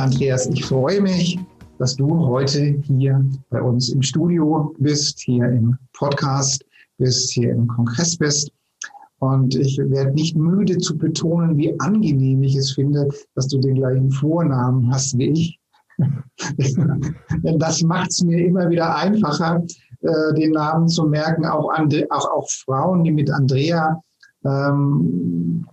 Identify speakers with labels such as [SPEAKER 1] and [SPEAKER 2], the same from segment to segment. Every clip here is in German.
[SPEAKER 1] Andreas, ich freue mich, dass du heute hier bei uns im Studio bist, hier im Podcast bist, hier im Kongress bist. Und ich werde nicht müde zu betonen, wie angenehm ich es finde, dass du den gleichen Vornamen hast wie ich. Denn das macht es mir immer wieder einfacher, äh, den Namen zu merken. Auch, Andre, auch, auch Frauen, die mit Andrea ähm,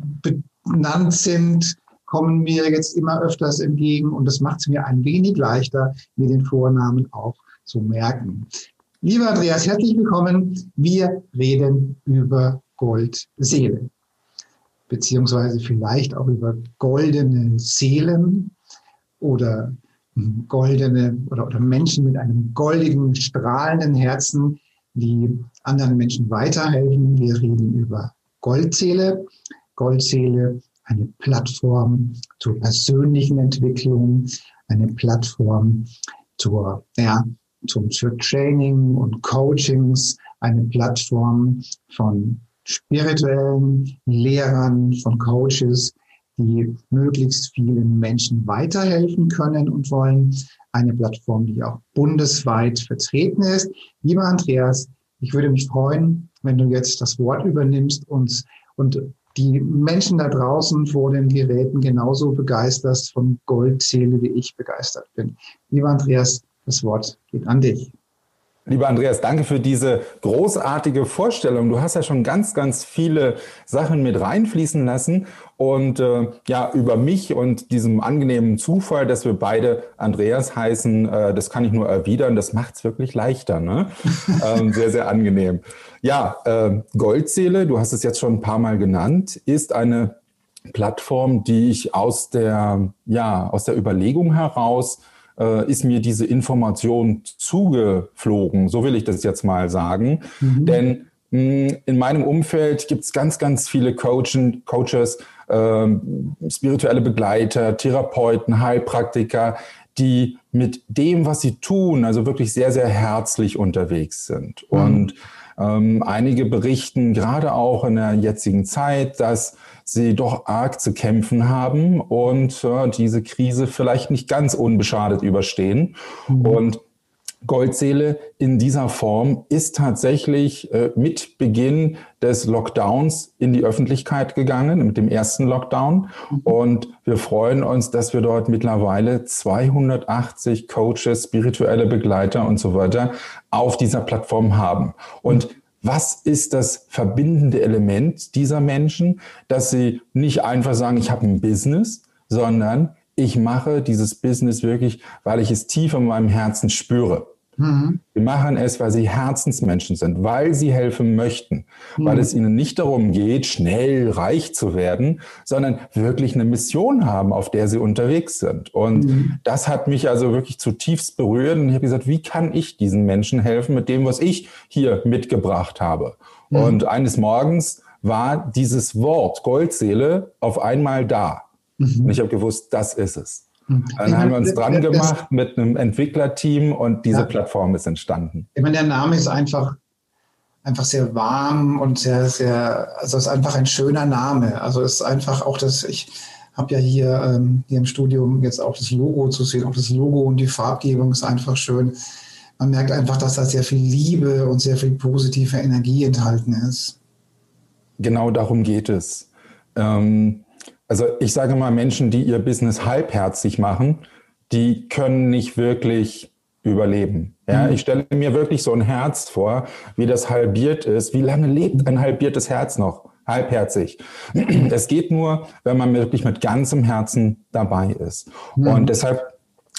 [SPEAKER 1] benannt sind, kommen mir jetzt immer öfters entgegen und das macht es mir ein wenig leichter, mir den Vornamen auch zu merken. Lieber Andreas, herzlich willkommen. Wir reden über Goldseele, beziehungsweise vielleicht auch über goldene Seelen oder goldene oder, oder Menschen mit einem goldigen, strahlenden Herzen, die anderen Menschen weiterhelfen. Wir reden über Goldseele. Goldseele eine Plattform zur persönlichen Entwicklung, eine Plattform zur, ja, zum, für Training und Coachings, eine Plattform von spirituellen Lehrern, von Coaches, die möglichst vielen Menschen weiterhelfen können und wollen. Eine Plattform, die auch bundesweit vertreten ist. Lieber Andreas, ich würde mich freuen, wenn du jetzt das Wort übernimmst und, und die Menschen da draußen vor den Geräten genauso begeistert von Goldseele, wie ich begeistert bin. Lieber Andreas, das Wort geht an dich.
[SPEAKER 2] Lieber Andreas, danke für diese großartige Vorstellung. Du hast ja schon ganz, ganz viele Sachen mit reinfließen lassen und äh, ja, über mich und diesem angenehmen Zufall, dass wir beide Andreas heißen, äh, das kann ich nur erwidern. Das macht es wirklich leichter. Ne? ähm, sehr, sehr angenehm. Ja, äh, Goldseele, du hast es jetzt schon ein paar Mal genannt, ist eine Plattform, die ich aus der, ja, aus der Überlegung heraus äh, ist mir diese Information zugeflogen, so will ich das jetzt mal sagen. Mhm. Denn mh, hm, in meinem Umfeld gibt es ganz, ganz viele Coachen, Coaches, äh, spirituelle Begleiter, Therapeuten, Heilpraktiker, die mit dem, was sie tun, also wirklich sehr, sehr herzlich unterwegs sind. Mhm. Und ähm, einige berichten gerade auch in der jetzigen Zeit, dass sie doch arg zu kämpfen haben und äh, diese Krise vielleicht nicht ganz unbeschadet überstehen. Mhm. Und Goldseele in dieser Form ist tatsächlich äh, mit Beginn des Lockdowns in die Öffentlichkeit gegangen, mit dem ersten Lockdown. Mhm. Und wir freuen uns, dass wir dort mittlerweile 280 Coaches, spirituelle Begleiter und so weiter auf dieser Plattform haben. Und was ist das verbindende Element dieser Menschen, dass sie nicht einfach sagen, ich habe ein Business, sondern ich mache dieses Business wirklich, weil ich es tief in meinem Herzen spüre. Mhm. Sie machen es, weil sie Herzensmenschen sind, weil sie helfen möchten, mhm. weil es ihnen nicht darum geht, schnell reich zu werden, sondern wirklich eine Mission haben, auf der sie unterwegs sind. Und mhm. das hat mich also wirklich zutiefst berührt. Und ich habe gesagt, wie kann ich diesen Menschen helfen mit dem, was ich hier mitgebracht habe? Mhm. Und eines Morgens war dieses Wort Goldseele auf einmal da. Mhm. Und ich habe gewusst, das ist es. Dann haben wir uns dran gemacht mit einem Entwicklerteam und diese ja. Plattform ist entstanden.
[SPEAKER 1] Ich meine, der Name ist einfach, einfach sehr warm und sehr, sehr, also es ist einfach ein schöner Name. Also es ist einfach auch das, ich habe ja hier, ähm, hier im Studium jetzt auch das Logo zu sehen, auch das Logo und die Farbgebung ist einfach schön. Man merkt einfach, dass da sehr viel Liebe und sehr viel positive Energie enthalten ist.
[SPEAKER 2] Genau darum geht es. Ähm, also ich sage mal, Menschen, die ihr Business halbherzig machen, die können nicht wirklich überleben. Ja, mhm. ich stelle mir wirklich so ein Herz vor, wie das halbiert ist. Wie lange lebt ein halbiertes Herz noch? Halbherzig. Es geht nur, wenn man wirklich mit ganzem Herzen dabei ist. Mhm. Und deshalb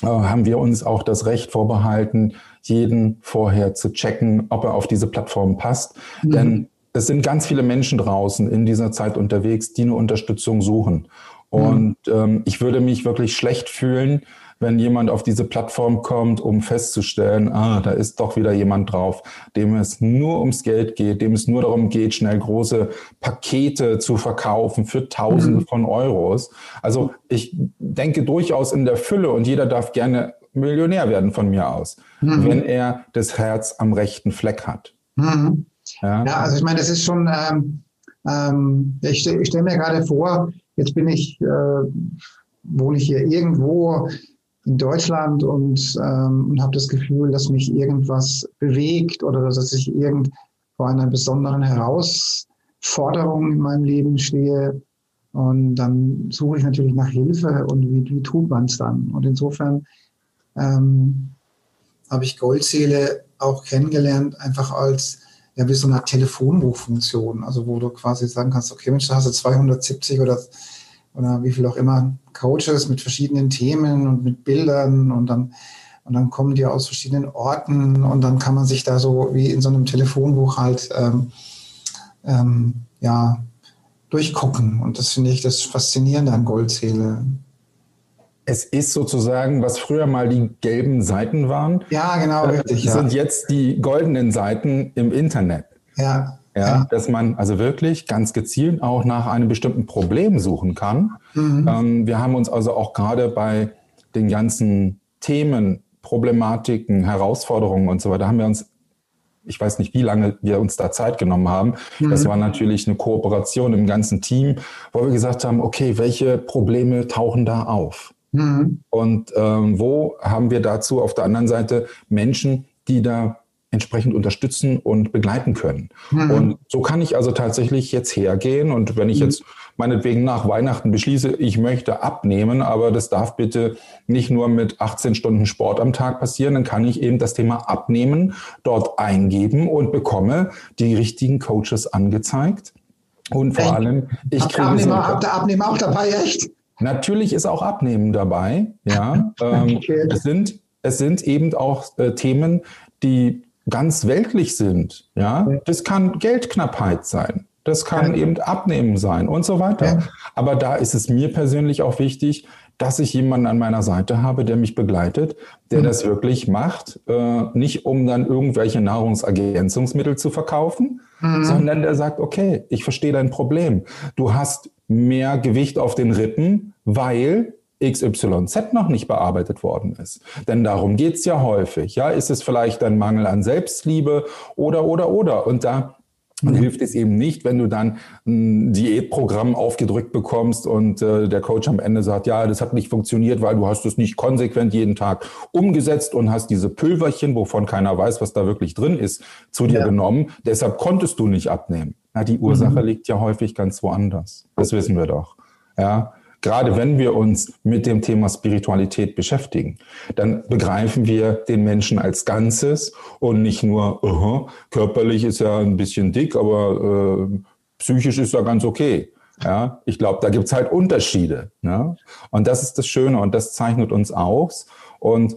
[SPEAKER 2] äh, haben wir uns auch das Recht vorbehalten, jeden vorher zu checken, ob er auf diese Plattform passt. Mhm. Denn es sind ganz viele Menschen draußen in dieser Zeit unterwegs, die eine Unterstützung suchen. Und ähm, ich würde mich wirklich schlecht fühlen, wenn jemand auf diese Plattform kommt, um festzustellen, ah, da ist doch wieder jemand drauf, dem es nur ums Geld geht, dem es nur darum geht, schnell große Pakete zu verkaufen für Tausende mhm. von Euros. Also ich denke durchaus in der Fülle und jeder darf gerne Millionär werden von mir aus, mhm. wenn er das Herz am rechten Fleck hat.
[SPEAKER 1] Mhm. Ja. ja. also ich meine, das ist schon, ähm, ähm, ich, ich stelle mir gerade vor, jetzt bin ich, äh, wohne ich hier irgendwo in Deutschland und, ähm, und habe das Gefühl, dass mich irgendwas bewegt oder dass ich irgend vor einer besonderen Herausforderung in meinem Leben stehe. Und dann suche ich natürlich nach Hilfe und wie, wie tut man es dann? Und insofern ähm, habe ich Goldseele auch kennengelernt, einfach als ja, wie so eine Telefonbuchfunktion, also wo du quasi sagen kannst, okay, Mensch, da hast du 270 oder oder wie viel auch immer Coaches mit verschiedenen Themen und mit Bildern und dann und dann kommen die aus verschiedenen Orten und dann kann man sich da so wie in so einem Telefonbuch halt ähm, ähm, ja durchgucken und das finde ich das Faszinierende an Goldzähle.
[SPEAKER 2] Es ist sozusagen, was früher mal die gelben Seiten waren.
[SPEAKER 1] Ja, genau,
[SPEAKER 2] äh, richtig. Sind ja. jetzt die goldenen Seiten im Internet.
[SPEAKER 1] Ja.
[SPEAKER 2] Ja, dass man also wirklich ganz gezielt auch nach einem bestimmten Problem suchen kann. Mhm. Ähm, wir haben uns also auch gerade bei den ganzen Themen, Problematiken, Herausforderungen und so weiter, haben wir uns, ich weiß nicht, wie lange wir uns da Zeit genommen haben. Mhm. Das war natürlich eine Kooperation im ganzen Team, wo wir gesagt haben, okay, welche Probleme tauchen da auf? Mhm. Und ähm, wo haben wir dazu auf der anderen Seite Menschen, die da entsprechend unterstützen und begleiten können. Mhm. Und so kann ich also tatsächlich jetzt hergehen und wenn ich mhm. jetzt meinetwegen nach Weihnachten beschließe, ich möchte abnehmen, aber das darf bitte nicht nur mit 18 Stunden Sport am Tag passieren, dann kann ich eben das Thema Abnehmen dort eingeben und bekomme die richtigen Coaches angezeigt. Und vor allem, ich kriege
[SPEAKER 1] Abnehmen, habt ihr Abnehmen auch dabei, echt?
[SPEAKER 2] Natürlich ist auch Abnehmen dabei, ja. ähm, es sind es sind eben auch äh, Themen, die ganz weltlich sind, ja, das kann Geldknappheit sein. Das kann eben Abnehmen sein und so weiter. Aber da ist es mir persönlich auch wichtig, dass ich jemanden an meiner Seite habe, der mich begleitet, der mhm. das wirklich macht, äh, nicht um dann irgendwelche Nahrungsergänzungsmittel zu verkaufen, mhm. sondern der sagt, okay, ich verstehe dein Problem. Du hast mehr Gewicht auf den Rippen, weil XYZ noch nicht bearbeitet worden ist. Denn darum geht's ja häufig. Ja, ist es vielleicht ein Mangel an Selbstliebe oder, oder, oder. Und da und hilft es eben nicht, wenn du dann ein Diätprogramm aufgedrückt bekommst und äh, der Coach am Ende sagt, ja, das hat nicht funktioniert, weil du hast es nicht konsequent jeden Tag umgesetzt und hast diese Pülverchen, wovon keiner weiß, was da wirklich drin ist, zu dir ja. genommen. Deshalb konntest du nicht abnehmen. Na, die Ursache mhm. liegt ja häufig ganz woanders. Das wissen wir doch. Ja, Gerade wenn wir uns mit dem Thema Spiritualität beschäftigen, dann begreifen wir den Menschen als Ganzes und nicht nur, uh körperlich ist er ein bisschen dick, aber äh, psychisch ist er ganz okay. Ja, ich glaube, da gibt's halt Unterschiede. Ne? Und das ist das Schöne und das zeichnet uns aus. Und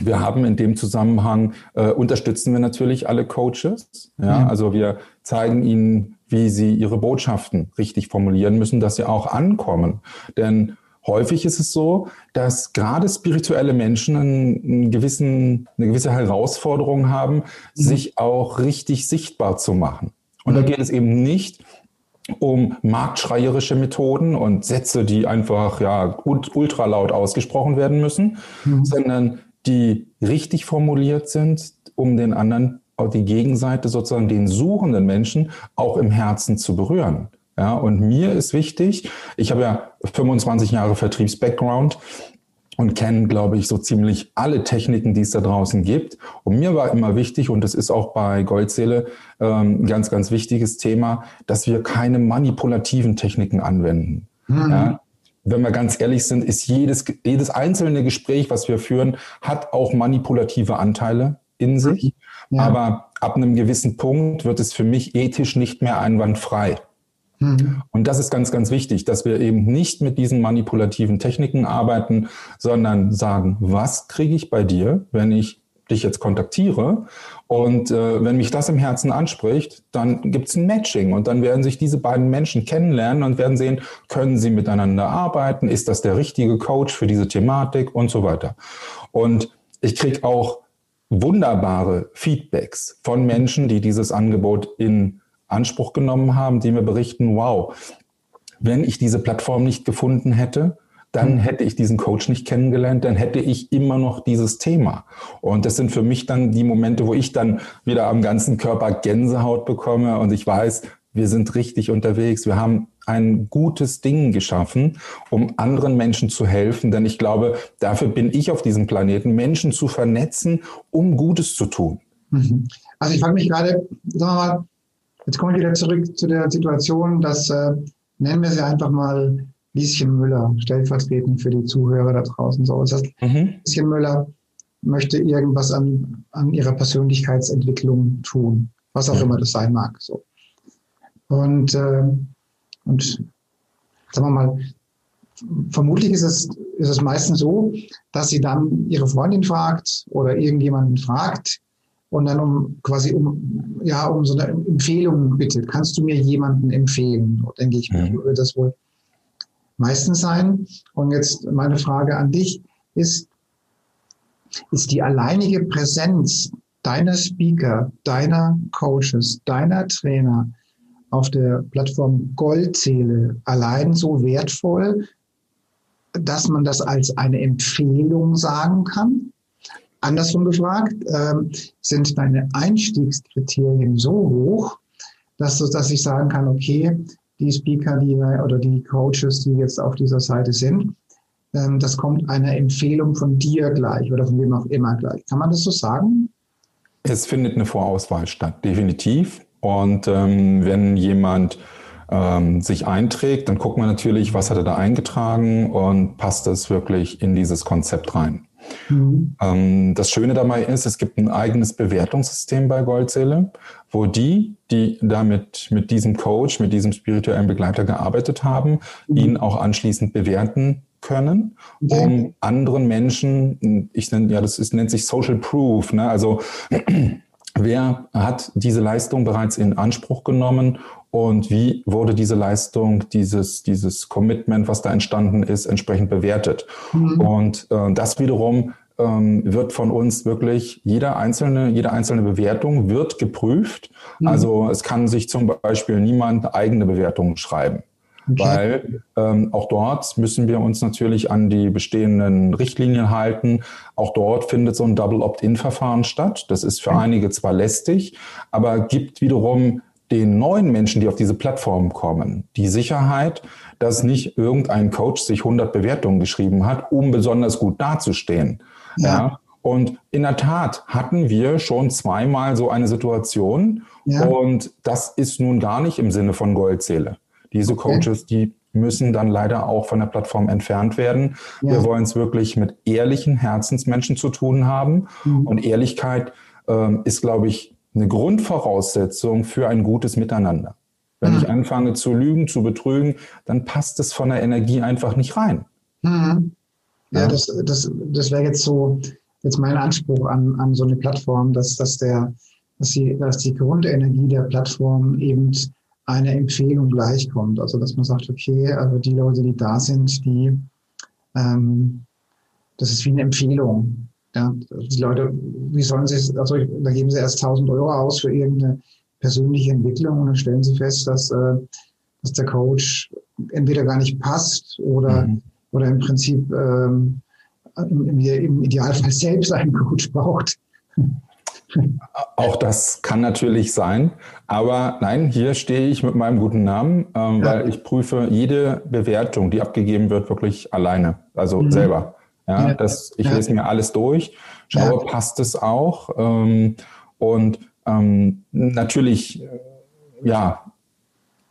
[SPEAKER 2] wir haben in dem Zusammenhang, äh, unterstützen wir natürlich alle Coaches. Ja, mhm. also wir zeigen ihnen, wie sie ihre Botschaften richtig formulieren müssen, dass sie auch ankommen. Denn häufig ist es so, dass gerade spirituelle Menschen einen gewissen, eine gewisse Herausforderung haben, mhm. sich auch richtig sichtbar zu machen. Und mhm. da geht es eben nicht um marktschreierische Methoden und Sätze, die einfach ja ultra laut ausgesprochen werden müssen, mhm. sondern die richtig formuliert sind, um den anderen die Gegenseite sozusagen den suchenden Menschen auch im Herzen zu berühren. Ja, und mir ist wichtig, ich habe ja 25 Jahre Vertriebs-Background und kenne, glaube ich, so ziemlich alle Techniken, die es da draußen gibt. Und mir war immer wichtig, und das ist auch bei Goldseele ähm, ein ganz, ganz wichtiges Thema, dass wir keine manipulativen Techniken anwenden. Mhm. Ja, wenn wir ganz ehrlich sind, ist jedes, jedes einzelne Gespräch, was wir führen, hat auch manipulative Anteile in sich. Ja. Aber ab einem gewissen Punkt wird es für mich ethisch nicht mehr einwandfrei. Mhm. Und das ist ganz, ganz wichtig, dass wir eben nicht mit diesen manipulativen Techniken arbeiten, sondern sagen, was kriege ich bei dir, wenn ich dich jetzt kontaktiere und äh, wenn mich das im Herzen anspricht, dann gibt es ein Matching und dann werden sich diese beiden Menschen kennenlernen und werden sehen, können sie miteinander arbeiten, ist das der richtige Coach für diese Thematik und so weiter. Und ich kriege auch wunderbare Feedbacks von Menschen, die dieses Angebot in Anspruch genommen haben, die mir berichten, wow, wenn ich diese Plattform nicht gefunden hätte, dann mhm. hätte ich diesen Coach nicht kennengelernt, dann hätte ich immer noch dieses Thema. Und das sind für mich dann die Momente, wo ich dann wieder am ganzen Körper Gänsehaut bekomme und ich weiß, wir sind richtig unterwegs. Wir haben ein gutes Ding geschaffen, um anderen Menschen zu helfen. Denn ich glaube, dafür bin ich auf diesem Planeten, Menschen zu vernetzen, um Gutes zu tun.
[SPEAKER 1] Mhm. Also ich frage mich gerade, sagen wir mal, jetzt komme ich wieder zurück zu der Situation, dass, äh, nennen wir sie einfach mal Lieschen Müller, stellvertretend für die Zuhörer da draußen. So, das heißt, mhm. Lieschen Müller möchte irgendwas an, an ihrer Persönlichkeitsentwicklung tun, was auch ja. immer das sein mag. So. Und, äh, und sagen wir mal, vermutlich ist es, ist es meistens so, dass sie dann ihre Freundin fragt oder irgendjemanden fragt und dann um quasi um, ja, um so eine Empfehlung bittet. Kannst du mir jemanden empfehlen? Denke ich, mhm. würde das wohl meistens sein. Und jetzt meine Frage an dich ist, ist die alleinige Präsenz deiner Speaker, deiner Coaches, deiner Trainer auf der Plattform Goldzähle allein so wertvoll, dass man das als eine Empfehlung sagen kann? Andersrum gefragt, ähm, sind deine Einstiegskriterien so hoch, dass, dass ich sagen kann, okay, die Speaker die, oder die Coaches, die jetzt auf dieser Seite sind, ähm, das kommt einer Empfehlung von dir gleich oder von wem auch immer gleich. Kann man das so sagen?
[SPEAKER 2] Es findet eine Vorauswahl statt, definitiv. Und ähm, wenn jemand ähm, sich einträgt, dann guckt man natürlich, was hat er da eingetragen und passt das wirklich in dieses Konzept rein. Mhm. Ähm, das Schöne dabei ist, es gibt ein eigenes Bewertungssystem bei Goldseele, wo die, die damit mit diesem Coach, mit diesem spirituellen Begleiter gearbeitet haben, mhm. ihn auch anschließend bewerten können, um anderen Menschen, ich nenne, ja, das ist, nennt sich Social Proof, ne? also wer hat diese Leistung bereits in Anspruch genommen und wie wurde diese Leistung, dieses, dieses Commitment, was da entstanden ist, entsprechend bewertet. Mhm. Und äh, das wiederum ähm, wird von uns wirklich jeder einzelne, jede einzelne Bewertung wird geprüft. Mhm. Also es kann sich zum Beispiel niemand eigene Bewertungen schreiben. Okay. Weil ähm, auch dort müssen wir uns natürlich an die bestehenden Richtlinien halten. Auch dort findet so ein Double Opt-in-Verfahren statt. Das ist für mhm. einige zwar lästig, aber gibt wiederum den neuen Menschen, die auf diese Plattform kommen, die Sicherheit, dass nicht irgendein Coach sich 100 Bewertungen geschrieben hat, um besonders gut dazustehen. Ja. ja. Und in der Tat hatten wir schon zweimal so eine Situation. Ja. Und das ist nun gar nicht im Sinne von Goldzähle. Diese okay. Coaches, die müssen dann leider auch von der Plattform entfernt werden. Ja. Wir wollen es wirklich mit ehrlichen Herzensmenschen zu tun haben. Mhm. Und Ehrlichkeit ähm, ist, glaube ich, eine Grundvoraussetzung für ein gutes Miteinander. Wenn mhm. ich anfange zu lügen, zu betrügen, dann passt es von der Energie einfach nicht rein.
[SPEAKER 1] Mhm. Ja, ja, das, das, das wäre jetzt so jetzt mein Anspruch an, an so eine Plattform, dass, dass, der, dass, die, dass die Grundenergie der Plattform eben einer Empfehlung gleichkommt. Also dass man sagt, okay, also die Leute, die da sind, die ähm, das ist wie eine Empfehlung. Ja, die Leute, wie sollen sie, also da geben sie erst 1000 Euro aus für irgendeine persönliche Entwicklung und dann stellen sie fest, dass, äh, dass der Coach entweder gar nicht passt oder, mhm. oder im Prinzip ähm, im, im Idealfall selbst einen Coach braucht.
[SPEAKER 2] Auch das kann natürlich sein. Aber nein, hier stehe ich mit meinem guten Namen, ähm, ja. weil ich prüfe jede Bewertung, die abgegeben wird, wirklich alleine, also mhm. selber. Ja, das, ich lese mir alles durch, schaue, passt es auch. Ähm, und ähm, natürlich, äh, ja,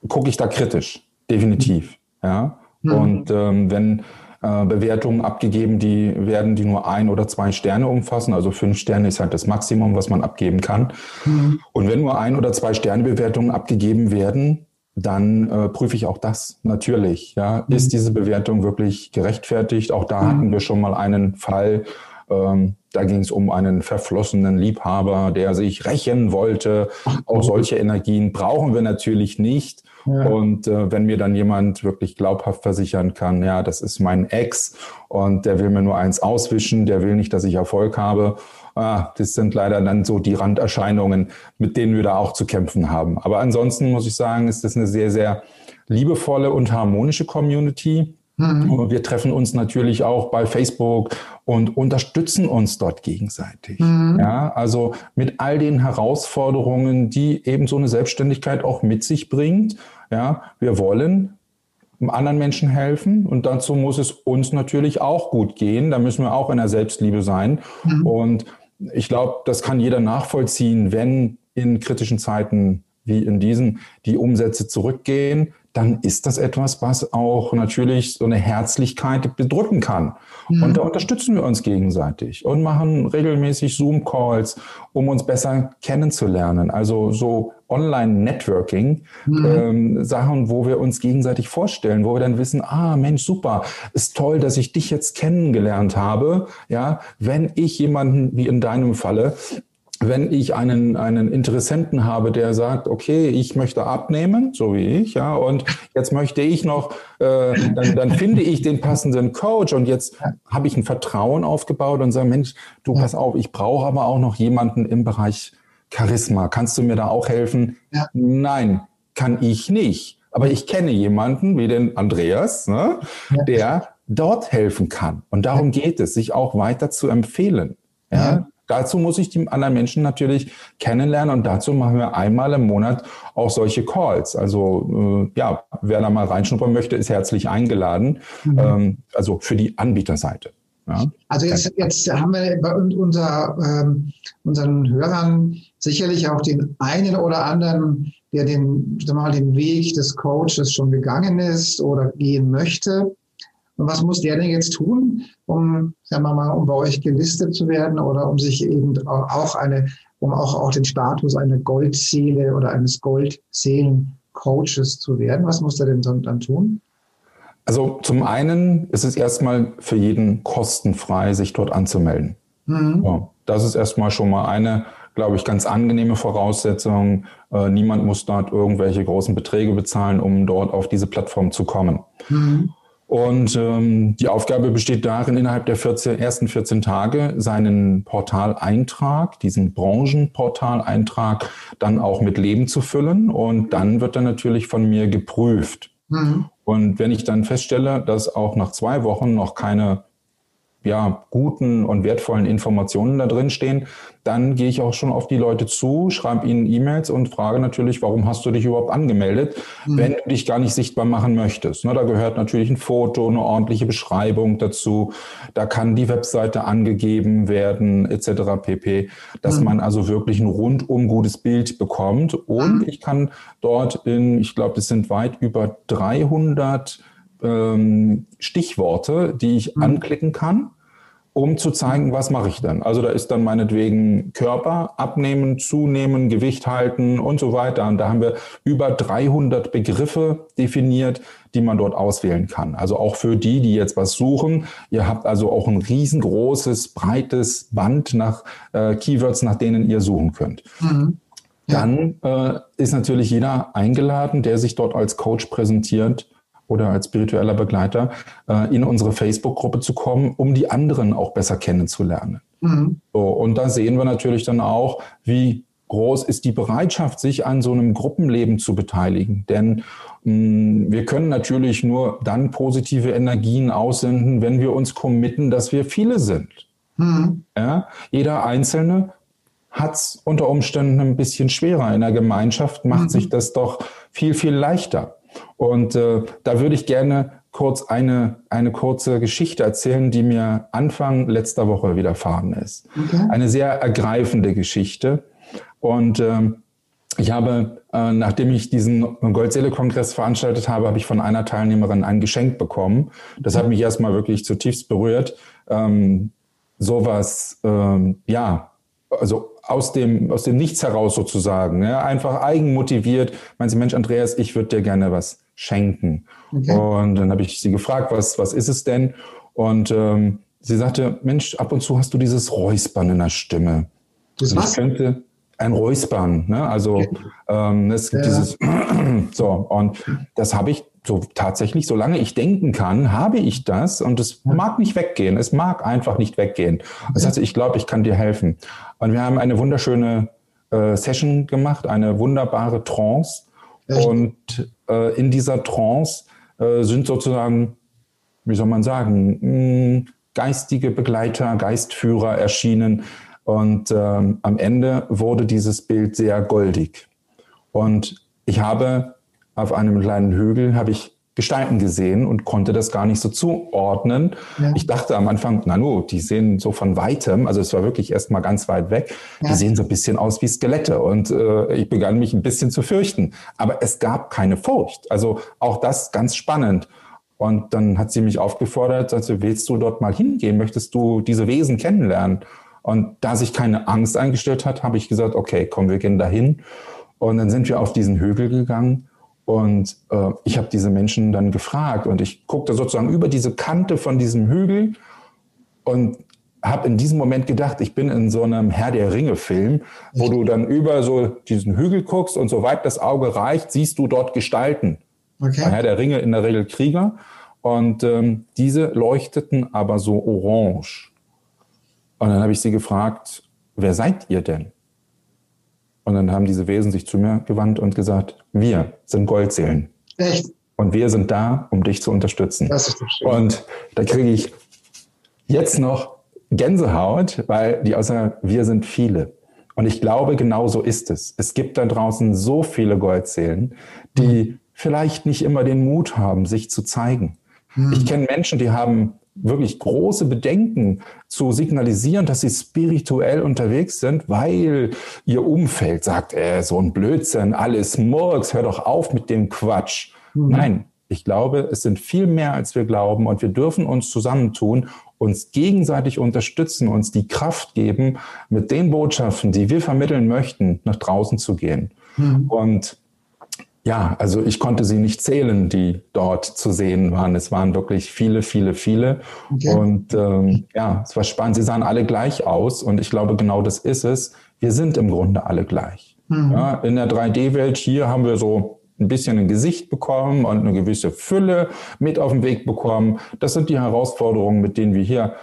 [SPEAKER 2] gucke ich da kritisch, definitiv. Ja. Mhm. Und ähm, wenn äh, Bewertungen abgegeben, die werden, die nur ein oder zwei Sterne umfassen, also fünf Sterne ist halt das Maximum, was man abgeben kann. Mhm. Und wenn nur ein oder zwei Sterne Bewertungen abgegeben werden, dann äh, prüfe ich auch das natürlich. Ja, mhm. ist diese Bewertung wirklich gerechtfertigt? Auch da mhm. hatten wir schon mal einen Fall, Ähm, da ging es um einen verflossenen Liebhaber, der sich rächen wollte. Auch solche Energien brauchen wir natürlich nicht. Ja. Und äh, wenn mir dann jemand wirklich glaubhaft versichern kann, ja, das ist mein Ex und der will mir nur eins auswischen, der will nicht, dass ich Erfolg habe, ah, das sind leider dann so die Randerscheinungen, mit denen wir da auch zu kämpfen haben. Aber ansonsten muss ich sagen, ist das eine sehr, sehr liebevolle und harmonische Community. Mhm. Wir treffen uns natürlich auch bei Facebook und unterstützen uns dort gegenseitig. Mhm. Ja, also mit all den Herausforderungen, die eben so eine Selbstständigkeit auch mit sich bringt. Ja, wir wollen anderen Menschen helfen und dazu muss es uns natürlich auch gut gehen. Da müssen wir auch in der Selbstliebe sein. Mhm. Und ich glaube, das kann jeder nachvollziehen, wenn in kritischen Zeiten wie in diesen die Umsätze zurückgehen, dann ist das etwas, was auch natürlich so eine Herzlichkeit bedrücken kann. Mhm. Und da unterstützen wir uns gegenseitig und machen regelmäßig Zoom-Calls, um uns besser kennenzulernen. Also so Online-Networking, mhm. ähm, Sachen, wo wir uns gegenseitig vorstellen, wo wir dann wissen, ah Mensch, super, ist toll, dass ich dich jetzt kennengelernt habe. Ja, wenn ich jemanden wie in deinem Falle wenn ich einen, einen Interessenten habe, der sagt, okay, ich möchte abnehmen, so wie ich, ja, und jetzt möchte ich noch, äh, dann, dann finde ich den passenden Coach und jetzt habe ich ein Vertrauen aufgebaut und sage, Mensch, du pass auf, ich brauche aber auch noch jemanden im Bereich Charisma. Kannst du mir da auch helfen? Ja. Nein, kann ich nicht. Aber ich kenne jemanden wie den Andreas, ne, ja. der dort helfen kann. Und darum geht es, sich auch weiter zu empfehlen. Ja, Dazu muss ich die anderen Menschen natürlich kennenlernen und dazu machen wir einmal im Monat auch solche Calls. Also äh, ja, wer da mal reinschnuppern möchte, ist herzlich eingeladen. Mhm. Ähm, also für die Anbieterseite.
[SPEAKER 1] Ja. Also jetzt, jetzt haben wir bei unser, ähm, unseren Hörern sicherlich auch den einen oder anderen, der den, mal, den Weg des Coaches schon gegangen ist oder gehen möchte. Und was muss der denn jetzt tun, um, sagen wir mal, um bei euch gelistet zu werden oder um sich eben auch eine, um auch, auch den Status einer Goldseele oder eines Goldseelen-Coaches zu werden? Was muss der denn dann tun?
[SPEAKER 2] Also zum einen ist es erstmal für jeden kostenfrei, sich dort anzumelden. Mhm. Ja, das ist erstmal schon mal eine, glaube ich, ganz angenehme Voraussetzung. Äh, niemand muss dort irgendwelche großen Beträge bezahlen, um dort auf diese Plattform zu kommen. Mhm. Und ähm, die Aufgabe besteht darin, innerhalb der 14, ersten 14 Tage seinen Portaleintrag, diesen Branchenportaleintrag, dann auch mit Leben zu füllen. Und dann wird er natürlich von mir geprüft. Mhm. Und wenn ich dann feststelle, dass auch nach zwei Wochen noch keine ja, guten und wertvollen Informationen da drin stehen, dann gehe ich auch schon auf die Leute zu, schreibe ihnen E-Mails und frage natürlich, warum hast du dich überhaupt angemeldet, mhm. wenn du dich gar nicht sichtbar machen möchtest. Na, da gehört natürlich ein Foto, eine ordentliche Beschreibung dazu. Da kann die Webseite angegeben werden, etc. pp. Dass mhm. man also wirklich ein rundum gutes Bild bekommt. Und mhm. ich kann dort in, ich glaube, das sind weit über 300 ähm, Stichworte, die ich mhm. anklicken kann um zu zeigen, was mache ich denn. Also da ist dann meinetwegen Körper, abnehmen, zunehmen, Gewicht halten und so weiter. Und da haben wir über 300 Begriffe definiert, die man dort auswählen kann. Also auch für die, die jetzt was suchen. Ihr habt also auch ein riesengroßes, breites Band nach äh, Keywords, nach denen ihr suchen könnt. Mhm. Ja. Dann äh, ist natürlich jeder eingeladen, der sich dort als Coach präsentiert oder als spiritueller Begleiter äh, in unsere Facebook-Gruppe zu kommen, um die anderen auch besser kennenzulernen. Mhm. So, und da sehen wir natürlich dann auch, wie groß ist die Bereitschaft, sich an so einem Gruppenleben zu beteiligen. Denn mh, mm, wir können natürlich nur dann positive Energien aussenden, wenn wir uns committen, dass wir viele sind. Mhm. Ja? Jeder Einzelne hat es unter Umständen ein bisschen schwerer. In der Gemeinschaft macht mhm. sich das doch viel, viel leichter. Und äh, da würde ich gerne kurz eine, eine kurze Geschichte erzählen, die mir Anfang letzter Woche widerfahren ist. Okay. Eine sehr ergreifende Geschichte. Und ähm, ich habe, äh, nachdem ich diesen Goldseele-Kongress veranstaltet habe, habe ich von einer Teilnehmerin ein Geschenk bekommen. Das hat mich erstmal wirklich zutiefst berührt. Ähm, sowas, ähm, ja, also aus dem, aus dem Nichts heraus sozusagen, ja, einfach eigenmotiviert, meint sie, Mensch, Andreas, ich würde dir gerne was schenken. Okay. Und dann habe ich sie gefragt, was, was ist es denn? Und ähm, sie sagte, Mensch, ab und zu hast du dieses Räuspern in der Stimme. Das was? Könnte ein Räuspern, ne? Also okay. ähm, es gibt ja. dieses so und das habe ich so tatsächlich, solange ich denken kann, habe ich das und es mag nicht weggehen. Es mag einfach nicht weggehen. Das heißt, ich glaube, ich kann dir helfen. Und wir haben eine wunderschöne äh, Session gemacht, eine wunderbare Trance. Und äh, in dieser Trance äh, sind sozusagen, wie soll man sagen, mh, geistige Begleiter, Geistführer erschienen. Und ähm, am Ende wurde dieses Bild sehr goldig. Und ich habe auf einem kleinen Hügel, habe ich Gestalten gesehen und konnte das gar nicht so zuordnen. Ja. Ich dachte am Anfang, na nu, die sehen so von weitem, also es war wirklich erst mal ganz weit weg, ja. die sehen so ein bisschen aus wie Skelette und äh, ich begann mich ein bisschen zu fürchten. Aber es gab keine Furcht. Also auch das ganz spannend. Und dann hat sie mich aufgefordert, also willst du dort mal hingehen? Möchtest du diese Wesen kennenlernen? Und da sich keine Angst eingestellt hat, habe ich gesagt, okay, komm, wir gehen dahin. Und dann sind wir auf diesen Hügel gegangen und äh, ich habe diese Menschen dann gefragt und ich guckte sozusagen über diese Kante von diesem Hügel und habe in diesem Moment gedacht, ich bin in so einem Herr der Ringe-Film, wo du dann über so diesen Hügel guckst und soweit das Auge reicht, siehst du dort Gestalten. Okay. Herr der Ringe in der Regel Krieger. Und ähm, diese leuchteten aber so orange. Und dann habe ich sie gefragt, wer seid ihr denn? Und dann haben diese Wesen sich zu mir gewandt und gesagt, wir sind Goldseelen. Echt? Und wir sind da, um dich zu unterstützen. Das ist doch schön. Und da kriege ich jetzt noch Gänsehaut, weil die außer wir sind viele. Und ich glaube, genau so ist es. Es gibt da draußen so viele Goldseelen, die mhm. vielleicht nicht immer den Mut haben, sich zu zeigen. Mhm. Ich kenne Menschen, die haben wirklich große Bedenken zu signalisieren, dass sie spirituell unterwegs sind, weil ihr Umfeld sagt, äh, so ein Blödsinn, alles Murks, hör doch auf mit dem Quatsch. Mhm. Nein, ich glaube, es sind viel mehr, als wir glauben und wir dürfen uns zusammentun, uns gegenseitig unterstützen, uns die Kraft geben, mit den Botschaften, die wir vermitteln möchten, nach draußen zu gehen. Mhm. Und ja, also ich konnte sie nicht zählen, die dort zu sehen waren. Es waren wirklich viele, viele, viele. Okay. Und ähm, ja, es war spannend. Sie sahen alle gleich aus und ich glaube, genau das ist es. Wir sind im Grunde alle gleich. Mhm. Ja, in der 3D-Welt hier haben wir so ein bisschen ein Gesicht bekommen und eine gewisse Fülle mit auf den Weg bekommen. Das sind die Herausforderungen, mit denen wir hier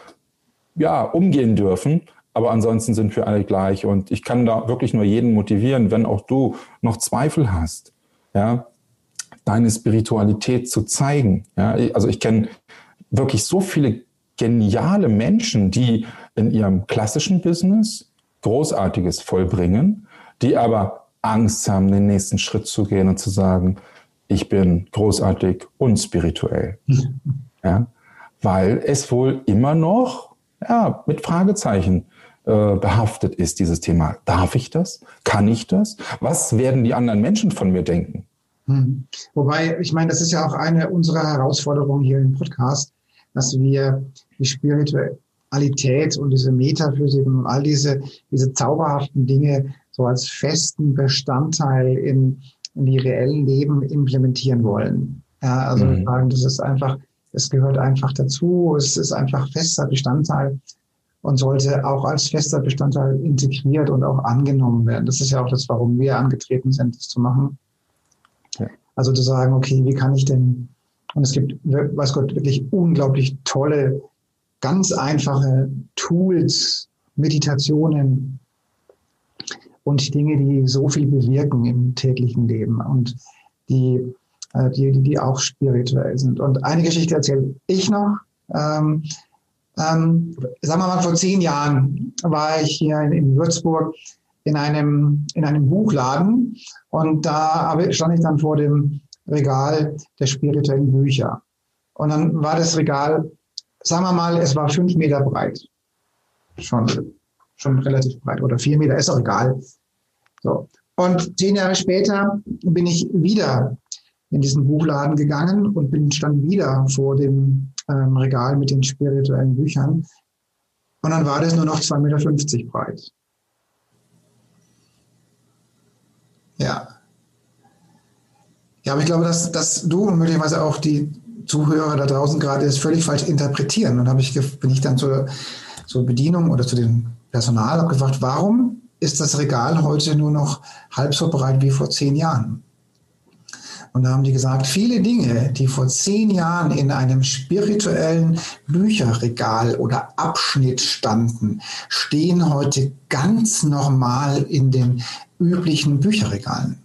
[SPEAKER 2] ja umgehen dürfen. Aber ansonsten sind wir alle gleich. Und ich kann da wirklich nur jeden motivieren, wenn auch du noch Zweifel hast ja, deine Spiritualität zu zeigen. Ja, also ich kenne wirklich so viele geniale Menschen, die in ihrem klassischen Business Großartiges vollbringen, die aber Angst haben, den nächsten Schritt zu gehen und zu sagen, ich bin großartig und spirituell. ja, weil es wohl immer noch ja, mit Fragezeichen äh, behaftet ist, dieses Thema. Darf ich das? Kann ich das? Was werden die anderen Menschen von mir denken?
[SPEAKER 1] Hm. Wobei, ich meine, das ist ja auch eine unserer Herausforderungen hier im Podcast, dass wir die Spiritualität und diese Metaphysik und all diese, diese zauberhaften Dinge so als festen Bestandteil in, in die reellen Leben implementieren wollen. Ja, also mhm. sagen, das ist einfach, es gehört einfach dazu, es ist einfach fester Bestandteil und sollte auch als fester Bestandteil integriert und auch angenommen werden. Das ist ja auch das, warum wir angetreten sind, das zu machen. Ja. Also zu sagen, okay, wie kann ich denn, und es gibt, weiß Gott, wirklich unglaublich tolle, ganz einfache Tools, Meditationen und Dinge, die so viel bewirken im täglichen Leben und die, äh, die, die auch spirituell sind. Und eine Geschichte erzähle ich noch. Ähm, ähm, sagen wir mal, vor zehn Jahren war ich hier in, Würzburg in einem, in einem Buchladen und da stand ich dann vor dem Regal der spirituellen Bücher. Und dann war das Regal, sagen wir mal, es war fünf Meter breit. Schon, schon relativ breit oder vier Meter, ist auch egal. So. Und zehn Jahre später bin ich wieder in diesen Buchladen gegangen und bin, stand wieder vor dem ähm, Regal mit den spirituellen Büchern. Und dann war das nur noch 2,50 Meter breit. Ja. Ja, aber ich glaube, dass, dass du und möglicherweise auch die Zuhörer da draußen gerade es völlig falsch interpretieren. Und habe ich, bin ich dann zur, zur Bedienung oder zu dem Personal habe gefragt, warum ist das Regal heute nur noch halb so breit wie vor zehn Jahren? Und da haben die gesagt, viele Dinge, die vor zehn Jahren in einem spirituellen Bücherregal oder Abschnitt standen, stehen heute ganz normal in den üblichen Bücherregalen.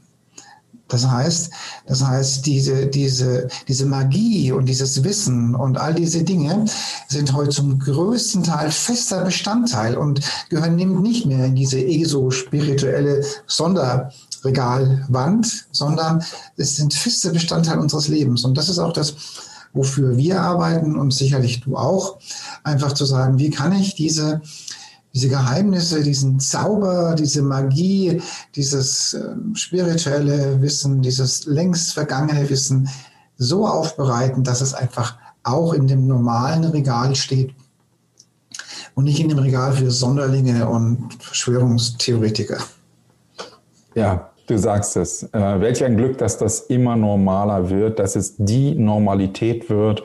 [SPEAKER 1] Das heißt, das heißt, diese, diese, diese Magie und dieses Wissen und all diese Dinge sind heute zum größten Teil fester Bestandteil und gehören nicht mehr in diese ESO-spirituelle Sonderregalwand, sondern es sind feste Bestandteil unseres Lebens. Und das ist auch das, wofür wir arbeiten und sicherlich du auch, einfach zu sagen, wie kann ich diese diese Geheimnisse, diesen Zauber, diese Magie, dieses äh, spirituelle Wissen, dieses längst vergangene Wissen so aufbereiten, dass es einfach auch in dem normalen Regal steht und nicht in dem Regal für Sonderlinge und Verschwörungstheoretiker.
[SPEAKER 2] Ja, du sagst es. Äh, welch ein Glück, dass das immer normaler wird, dass es die Normalität wird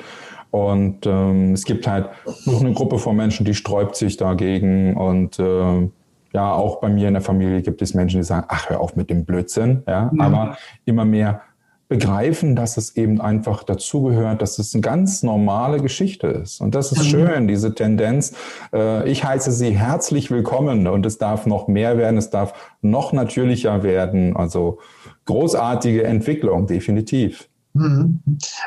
[SPEAKER 2] und ähm, es gibt halt noch eine Gruppe von Menschen, die sträubt sich dagegen. Und äh, ja, auch bei mir in der Familie gibt es Menschen, die sagen, ach, hör auf mit dem Blödsinn. Ja, ja. aber immer mehr begreifen, dass es eben einfach dazugehört, dass es eine ganz normale Geschichte ist. Und das ist mhm. schön, diese Tendenz. Äh, ich heiße Sie herzlich willkommen und es darf noch mehr werden, es darf noch natürlicher werden. Also großartige Entwicklung, definitiv.
[SPEAKER 1] Mhm.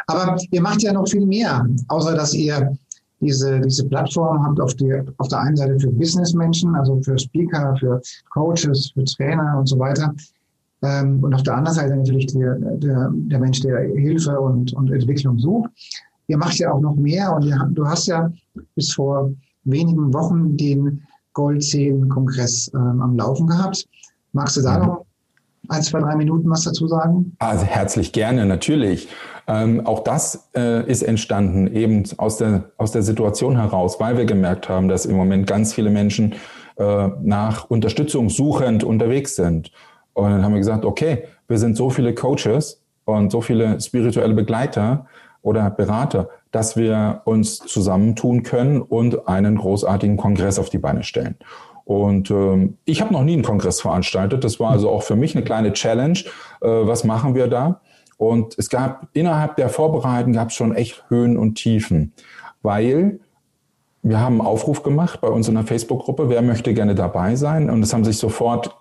[SPEAKER 1] Aber ihr macht ja noch viel mehr, außer dass ihr diese, diese Plattform habt auf, die, auf der einen Seite für Businessmenschen, also für Speaker, für Coaches, für Trainer und so weiter. Ähm, und auf der anderen Seite natürlich der, der, der Mensch, der Hilfe und, und Entwicklung sucht. Ihr macht ja auch noch mehr und ihr, du hast ja bis vor wenigen Wochen den Gold 10 Kongress ähm, am Laufen gehabt. Magst du da noch ein, zwei, drei Minuten was dazu sagen?
[SPEAKER 2] Also herzlich gerne, natürlich. Ähm, auch das äh, ist entstanden eben aus der, aus der Situation heraus, weil wir gemerkt haben, dass im Moment ganz viele Menschen äh, nach Unterstützung suchend unterwegs sind. Und dann haben wir gesagt, okay, wir sind so viele Coaches und so viele spirituelle Begleiter oder Berater, dass wir uns zusammentun können und einen großartigen Kongress auf die Beine stellen. Und ähm, ich habe noch nie einen Kongress veranstaltet. Das war also auch für mich eine kleine Challenge. Äh, was machen wir da? Und es gab innerhalb der Vorbereitung gab es schon echt Höhen und Tiefen, weil wir haben einen Aufruf gemacht bei uns in der Facebook-Gruppe, wer möchte gerne dabei sein? Und es haben sich sofort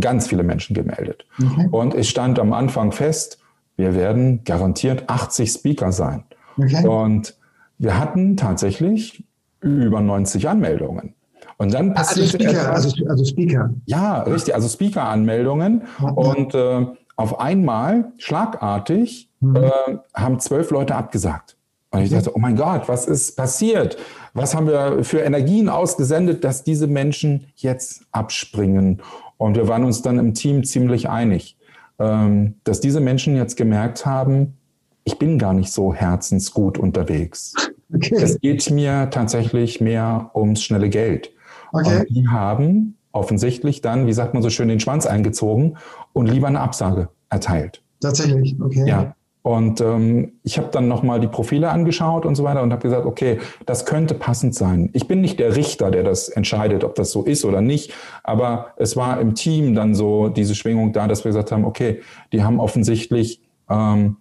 [SPEAKER 2] ganz viele Menschen gemeldet. Okay. Und es stand am Anfang fest, wir werden garantiert 80 Speaker sein. Okay. Und wir hatten tatsächlich über 90 Anmeldungen. Und dann
[SPEAKER 1] passiert also Speaker, also, also Speaker.
[SPEAKER 2] Ja, richtig, also Speaker-Anmeldungen. Ja. Und äh, auf einmal, schlagartig, mhm. äh, haben zwölf Leute abgesagt. Und ich dachte, oh mein Gott, was ist passiert? Was haben wir für Energien ausgesendet, dass diese Menschen jetzt abspringen? Und wir waren uns dann im Team ziemlich einig, ähm, dass diese Menschen jetzt gemerkt haben, ich bin gar nicht so herzensgut unterwegs. Okay. Es geht mir tatsächlich mehr ums schnelle Geld. Okay. Und die haben offensichtlich dann, wie sagt man so schön, den Schwanz eingezogen und lieber eine Absage erteilt.
[SPEAKER 1] Tatsächlich, okay.
[SPEAKER 2] Ja. Und ähm, ich habe dann nochmal die Profile angeschaut und so weiter und habe gesagt, okay, das könnte passend sein. Ich bin nicht der Richter, der das entscheidet, ob das so ist oder nicht, aber es war im Team dann so diese Schwingung da, dass wir gesagt haben, okay, die haben offensichtlich ähm,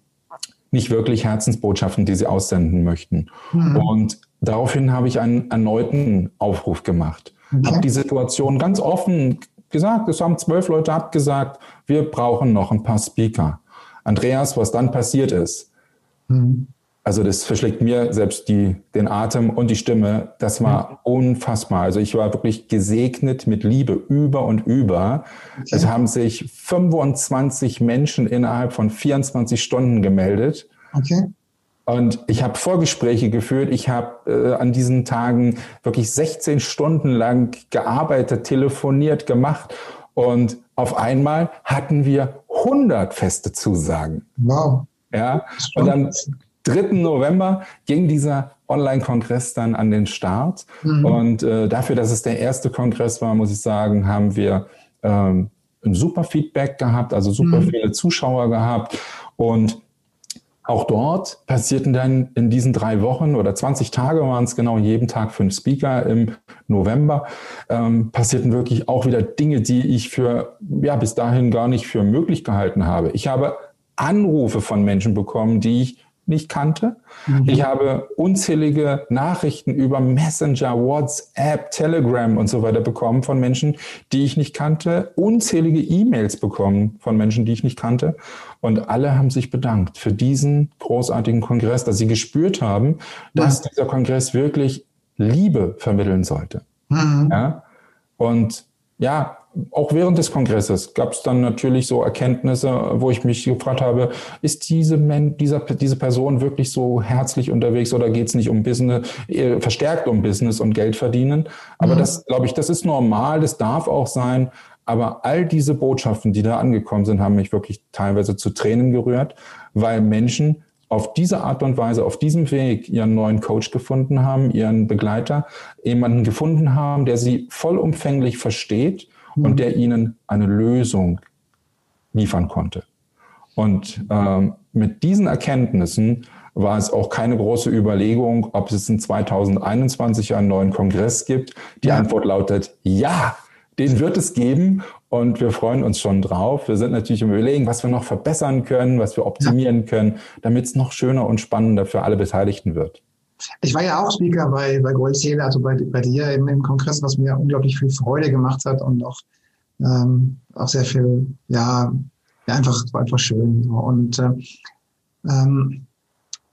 [SPEAKER 2] nicht wirklich Herzensbotschaften, die sie aussenden möchten. Mhm. Und daraufhin habe ich einen erneuten Aufruf gemacht. Okay. Habe die Situation ganz offen gesagt. Es haben zwölf Leute abgesagt. Wir brauchen noch ein paar Speaker. Andreas, was dann passiert ist, mhm. also das verschlägt mir selbst die, den Atem und die Stimme. Das war mhm. unfassbar. Also ich war wirklich gesegnet mit Liebe über und über. Okay. Es haben sich 25 Menschen innerhalb von 24 Stunden gemeldet. Okay. Und ich habe Vorgespräche geführt. Ich habe äh, an diesen Tagen wirklich 16 Stunden lang gearbeitet, telefoniert, gemacht. Und auf einmal hatten wir 100 feste Zusagen.
[SPEAKER 1] Wow.
[SPEAKER 2] Ja. Und am 3. November ging dieser Online-Kongress dann an den Start. Mhm. Und äh, dafür, dass es der erste Kongress war, muss ich sagen, haben wir ähm, ein super Feedback gehabt, also super mhm. viele Zuschauer gehabt. Und auch dort passierten dann in diesen drei Wochen oder 20 Tage waren es genau, jeden Tag fünf Speaker im November, ähm, passierten wirklich auch wieder Dinge, die ich für, ja, bis dahin gar nicht für möglich gehalten habe. Ich habe Anrufe von Menschen bekommen, die ich nicht kannte. Mhm. Ich habe unzählige Nachrichten über Messenger, WhatsApp, Telegram und so weiter bekommen von Menschen, die ich nicht kannte. Unzählige E-Mails bekommen von Menschen, die ich nicht kannte. Und alle haben sich bedankt für diesen großartigen Kongress, dass sie gespürt haben, dass dieser Kongress wirklich Liebe vermitteln sollte. Mhm. Ja? Und ja, auch während des Kongresses gab es dann natürlich so Erkenntnisse, wo ich mich gefragt habe, ist diese, Men dieser, diese Person wirklich so herzlich unterwegs oder geht es nicht um Business, äh, verstärkt um Business und Geld verdienen? Aber mhm. das, glaube ich, das ist normal, das darf auch sein. Aber all diese Botschaften, die da angekommen sind, haben mich wirklich teilweise zu Tränen gerührt, weil Menschen auf diese Art und Weise, auf diesem Weg ihren neuen Coach gefunden haben, ihren Begleiter, jemanden gefunden haben, der sie vollumfänglich versteht und mhm. der ihnen eine Lösung liefern konnte. Und ähm, mit diesen Erkenntnissen war es auch keine große Überlegung, ob es in 2021 einen neuen Kongress gibt. Die ja. Antwort lautet ja, den wird es geben und wir freuen uns schon drauf. Wir sind natürlich im Überlegen, was wir noch verbessern können, was wir optimieren ja. können, damit es noch schöner und spannender für alle Beteiligten wird.
[SPEAKER 1] Ich war ja auch Speaker bei, bei Goldzähler, also bei, bei dir im, im Kongress, was mir unglaublich viel Freude gemacht hat und auch, ähm, auch sehr viel, ja, ja einfach, einfach schön. Und, äh, ähm,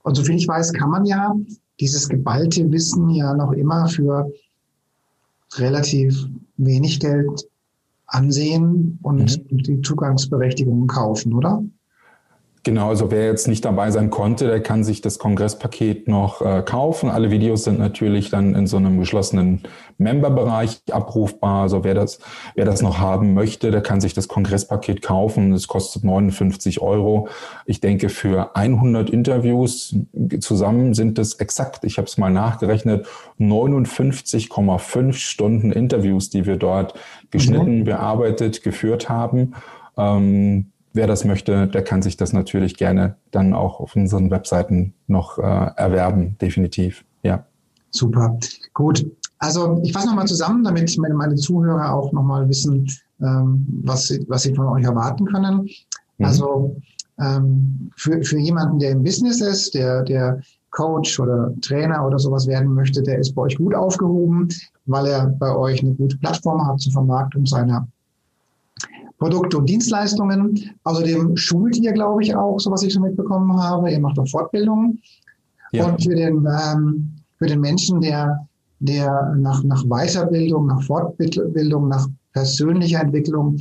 [SPEAKER 1] und soviel ich weiß, kann man ja dieses geballte Wissen ja noch immer für relativ wenig Geld ansehen und mhm. die Zugangsberechtigungen kaufen, oder?
[SPEAKER 2] Genau, also wer jetzt nicht dabei sein konnte, der kann sich das Kongresspaket noch äh, kaufen. Alle Videos sind natürlich dann in so einem geschlossenen Member-Bereich abrufbar. Also wer das, wer das noch haben möchte, der kann sich das Kongresspaket kaufen. Es kostet 59 Euro. Ich denke, für 100 Interviews zusammen sind es exakt, ich habe es mal nachgerechnet, 59,5 Stunden Interviews, die wir dort geschnitten, mhm. bearbeitet, geführt haben. Ähm, wer das möchte, der kann sich das natürlich gerne dann auch auf unseren Webseiten noch äh, erwerben, definitiv. Ja.
[SPEAKER 1] Super. Gut. Also ich fasse nochmal zusammen, damit meine, Zuhörer auch nochmal wissen, ähm, was, sie, was sie von euch erwarten können. Mhm. Also ähm, für, für jemanden, der im Business ist, der, der Coach oder Trainer oder sowas werden möchte, der ist bei euch gut aufgehoben, weil er bei euch eine gute Plattform hat zur Vermarktung seiner Produkte und Dienstleistungen. Außerdem schult ihr, glaube ich, auch, so was ich so mitbekommen habe. Ihr macht auch Fortbildungen. Ja. Und für den, ähm, für den Menschen, der, der nach, nach Weiterbildung, nach Fortbildung, nach persönlicher Entwicklung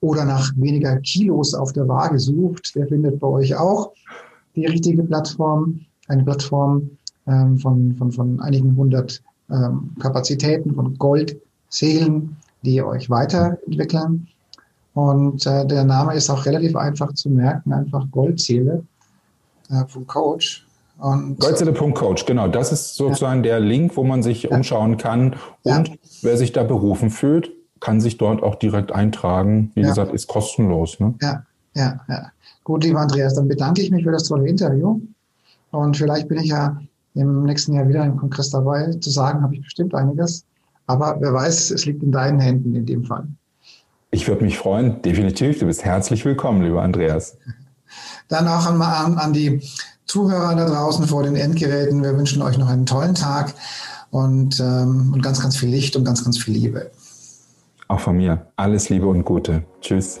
[SPEAKER 1] oder nach weniger Kilos auf der Waage sucht, der findet bei euch auch die richtige Plattform. Eine Plattform ähm, von, von, von einigen hundert ähm, Kapazitäten, von Goldseelen, die euch weiterentwickeln. Und äh, der Name ist auch relativ einfach zu merken, einfach Goldzähle äh, Coach.
[SPEAKER 2] Goldzähle.coach, genau. Das ist sozusagen ja. der Link, wo man sich ja. umschauen kann. Und ja. wer sich da berufen fühlt, kann sich dort auch direkt eintragen. Wie gesagt, ist kostenlos. Ne?
[SPEAKER 1] Ja, ja, ja. Gut, lieber Andreas, dann bedanke ich mich für das tolle Interview. Und vielleicht bin ich ja im nächsten Jahr wieder im Kongress dabei. Zu sagen habe ich bestimmt einiges. Aber wer weiß, es liegt in deinen Händen in dem Fall.
[SPEAKER 2] Ich würde mich freuen, definitiv. Du bist herzlich willkommen, lieber Andreas.
[SPEAKER 1] Dann auch an, an, an die Zuhörer da draußen vor den Endgeräten. Wir wünschen euch noch einen tollen Tag und, ähm, und ganz, ganz viel Licht und ganz, ganz viel Liebe.
[SPEAKER 2] Auch von mir. Alles Liebe und Gute. Tschüss.